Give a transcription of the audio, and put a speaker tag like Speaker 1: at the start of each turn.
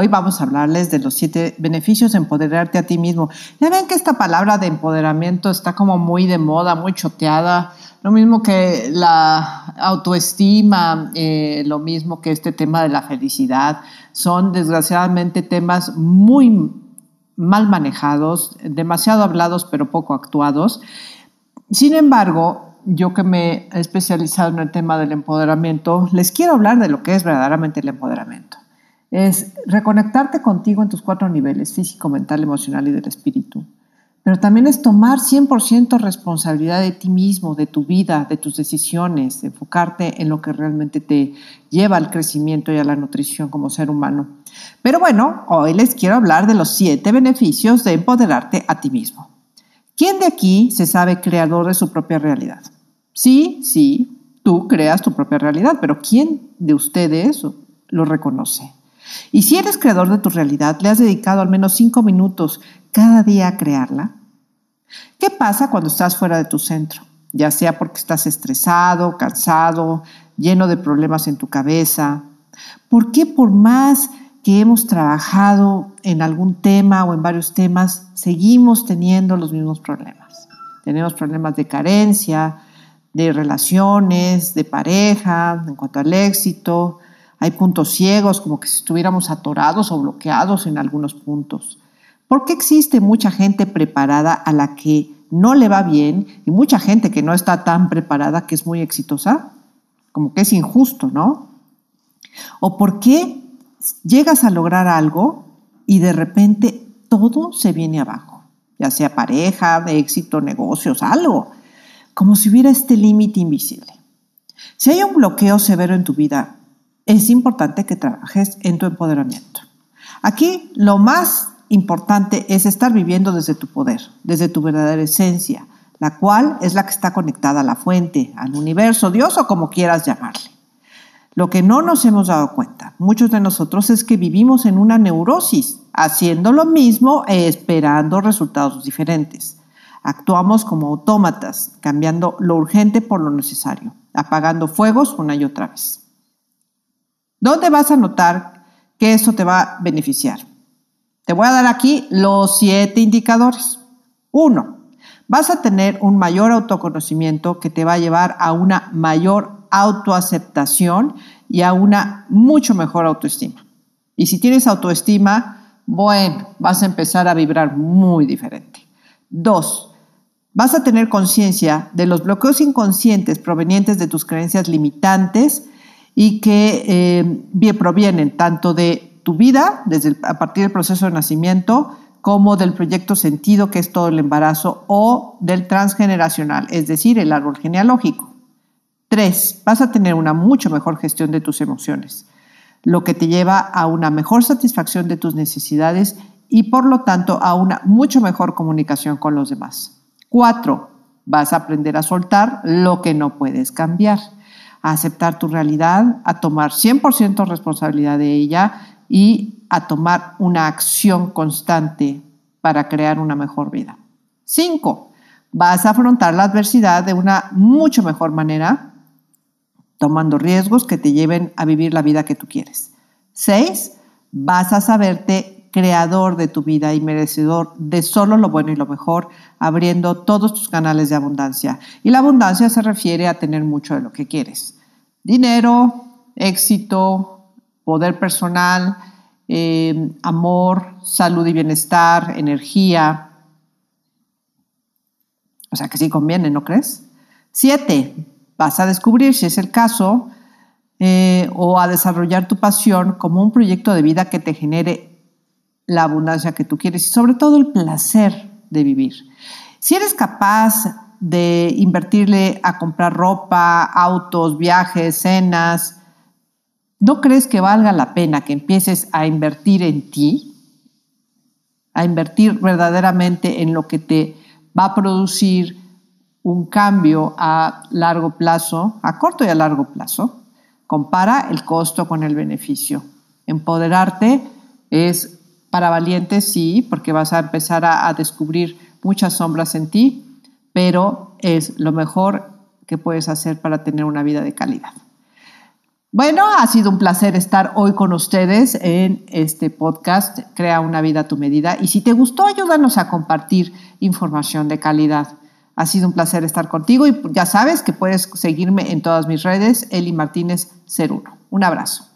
Speaker 1: Hoy vamos a hablarles de los siete beneficios de empoderarte a ti mismo. Ya ven que esta palabra de empoderamiento está como muy de moda, muy choteada. Lo mismo que la autoestima, eh, lo mismo que este tema de la felicidad. Son desgraciadamente temas muy mal manejados, demasiado hablados pero poco actuados. Sin embargo, yo que me he especializado en el tema del empoderamiento, les quiero hablar de lo que es verdaderamente el empoderamiento es reconectarte contigo en tus cuatro niveles, físico, mental, emocional y del espíritu. Pero también es tomar 100% responsabilidad de ti mismo, de tu vida, de tus decisiones, enfocarte en lo que realmente te lleva al crecimiento y a la nutrición como ser humano. Pero bueno, hoy les quiero hablar de los siete beneficios de empoderarte a ti mismo. ¿Quién de aquí se sabe creador de su propia realidad? Sí, sí, tú creas tu propia realidad, pero ¿quién de ustedes lo reconoce? Y si eres creador de tu realidad, le has dedicado al menos cinco minutos cada día a crearla. ¿Qué pasa cuando estás fuera de tu centro? Ya sea porque estás estresado, cansado, lleno de problemas en tu cabeza. ¿Por qué por más que hemos trabajado en algún tema o en varios temas, seguimos teniendo los mismos problemas? Tenemos problemas de carencia, de relaciones, de pareja, en cuanto al éxito, hay puntos ciegos, como que si estuviéramos atorados o bloqueados en algunos puntos. ¿Por qué existe mucha gente preparada a la que no le va bien y mucha gente que no está tan preparada que es muy exitosa? Como que es injusto, ¿no? ¿O por qué llegas a lograr algo y de repente todo se viene abajo? Ya sea pareja, éxito, negocios, algo. Como si hubiera este límite invisible. Si hay un bloqueo severo en tu vida, es importante que trabajes en tu empoderamiento. Aquí lo más importante es estar viviendo desde tu poder, desde tu verdadera esencia, la cual es la que está conectada a la fuente, al universo, Dios o como quieras llamarle. Lo que no nos hemos dado cuenta, muchos de nosotros, es que vivimos en una neurosis, haciendo lo mismo e esperando resultados diferentes. Actuamos como autómatas, cambiando lo urgente por lo necesario, apagando fuegos una y otra vez. ¿Dónde vas a notar que eso te va a beneficiar? Te voy a dar aquí los siete indicadores. Uno, vas a tener un mayor autoconocimiento que te va a llevar a una mayor autoaceptación y a una mucho mejor autoestima. Y si tienes autoestima, bueno, vas a empezar a vibrar muy diferente. Dos, vas a tener conciencia de los bloqueos inconscientes provenientes de tus creencias limitantes y que eh, provienen tanto de tu vida, desde a partir del proceso de nacimiento, como del proyecto sentido, que es todo el embarazo, o del transgeneracional, es decir, el árbol genealógico. Tres, vas a tener una mucho mejor gestión de tus emociones, lo que te lleva a una mejor satisfacción de tus necesidades y por lo tanto a una mucho mejor comunicación con los demás. Cuatro, vas a aprender a soltar lo que no puedes cambiar a aceptar tu realidad, a tomar 100% responsabilidad de ella y a tomar una acción constante para crear una mejor vida. Cinco, vas a afrontar la adversidad de una mucho mejor manera, tomando riesgos que te lleven a vivir la vida que tú quieres. Seis, vas a saberte creador de tu vida y merecedor de solo lo bueno y lo mejor, abriendo todos tus canales de abundancia. Y la abundancia se refiere a tener mucho de lo que quieres. Dinero, éxito, poder personal, eh, amor, salud y bienestar, energía. O sea que sí conviene, ¿no crees? Siete, vas a descubrir, si es el caso, eh, o a desarrollar tu pasión como un proyecto de vida que te genere la abundancia que tú quieres y sobre todo el placer de vivir. Si eres capaz de invertirle a comprar ropa, autos, viajes, cenas, ¿no crees que valga la pena que empieces a invertir en ti? a invertir verdaderamente en lo que te va a producir un cambio a largo plazo, a corto y a largo plazo, compara el costo con el beneficio. Empoderarte es para valientes, sí, porque vas a empezar a, a descubrir muchas sombras en ti, pero es lo mejor que puedes hacer para tener una vida de calidad. Bueno, ha sido un placer estar hoy con ustedes en este podcast, Crea una vida a tu medida. Y si te gustó, ayúdanos a compartir información de calidad. Ha sido un placer estar contigo y ya sabes que puedes seguirme en todas mis redes, Eli Martínez 01. Un abrazo.